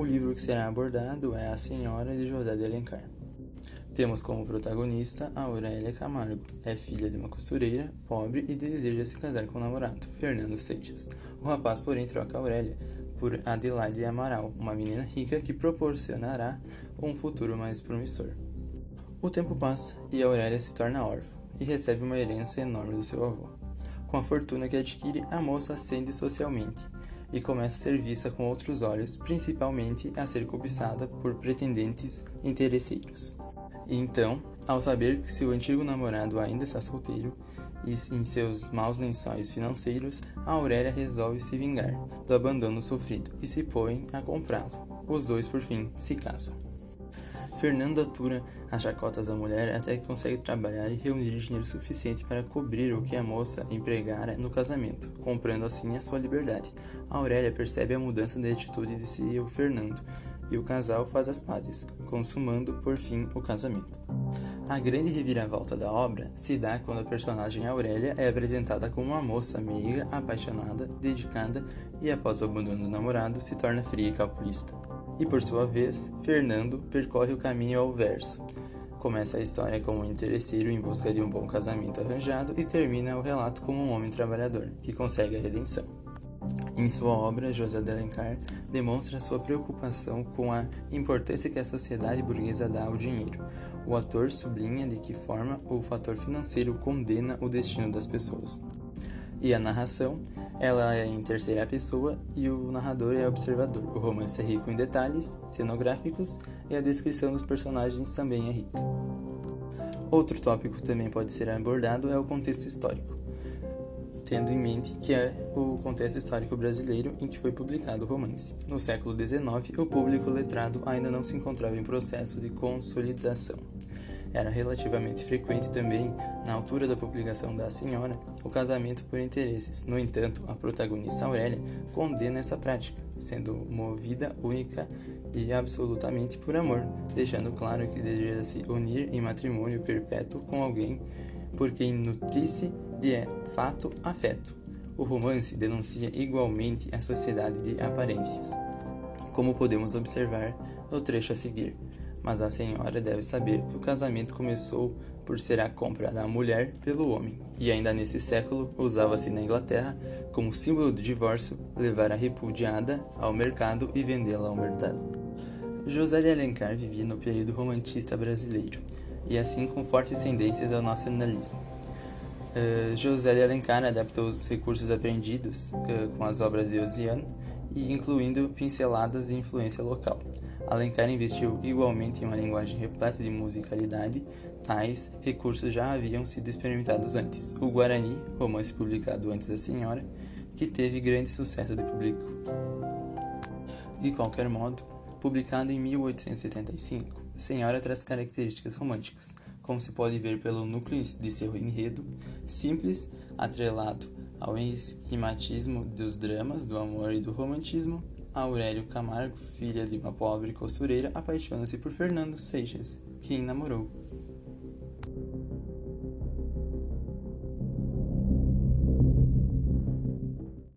O livro que será abordado é A Senhora de José de Alencar. Temos como protagonista a Aurélia Camargo. É filha de uma costureira, pobre e deseja se casar com o namorado, Fernando Seixas. O rapaz, porém, troca Aurélia por Adelaide Amaral, uma menina rica que proporcionará um futuro mais promissor. O tempo passa e Aurélia se torna órfã e recebe uma herança enorme do seu avô. Com a fortuna que adquire, a moça ascende socialmente e começa a ser vista com outros olhos, principalmente a ser cobiçada por pretendentes interesseiros. Então, ao saber que seu antigo namorado ainda está solteiro e em seus maus lençóis financeiros, a Aurélia resolve se vingar do abandono sofrido e se põe a comprá-lo. Os dois, por fim, se casam. Fernando atura as chacotas da mulher até que consegue trabalhar e reunir dinheiro suficiente para cobrir o que a moça empregara no casamento, comprando assim a sua liberdade. A Aurélia percebe a mudança de atitude de seu Fernando e o casal faz as pazes, consumando por fim o casamento. A grande reviravolta da obra se dá quando a personagem Aurélia é apresentada como uma moça meiga, apaixonada, dedicada e, após o abandono do namorado, se torna fria e calculista e por sua vez, Fernando percorre o caminho ao verso. Começa a história como um interesseiro em busca de um bom casamento arranjado e termina o relato como um homem trabalhador que consegue a redenção. Em sua obra, José de Alencar demonstra sua preocupação com a importância que a sociedade burguesa dá ao dinheiro. O ator sublinha de que forma o fator financeiro condena o destino das pessoas. E a narração ela é em terceira pessoa e o narrador é observador. O romance é rico em detalhes cenográficos e a descrição dos personagens também é rica. Outro tópico que também pode ser abordado é o contexto histórico, tendo em mente que é o contexto histórico brasileiro em que foi publicado o romance. No século XIX, o público letrado ainda não se encontrava em processo de consolidação era relativamente frequente também, na altura da publicação da Senhora, o casamento por interesses. No entanto, a protagonista Aurélia condena essa prática, sendo movida única e absolutamente por amor, deixando claro que deseja se unir em matrimônio perpétuo com alguém por quem nutrisse de fato afeto. O romance denuncia igualmente a sociedade de aparências, como podemos observar no trecho a seguir mas a senhora deve saber que o casamento começou por ser a compra da mulher pelo homem, e ainda nesse século usava-se na Inglaterra como símbolo do divórcio levar a repudiada ao mercado e vendê-la ao mercado. José de Alencar vivia no período romantista brasileiro, e assim com fortes tendências ao nacionalismo. Uh, José de Alencar adaptou os recursos aprendidos uh, com as obras de Oziano e incluindo pinceladas de influência local. Alencar investiu igualmente em uma linguagem repleta de musicalidade, tais recursos já haviam sido experimentados antes. O Guarani, romance publicado antes da Senhora, que teve grande sucesso de público. De qualquer modo, publicado em 1875, Senhora traz características românticas, como se pode ver pelo núcleo de seu enredo, simples, atrelado ao esquematismo dos dramas, do amor e do romantismo, Aurélio Camargo, filha de uma pobre costureira, apaixona-se por Fernando Seixas, quem namorou.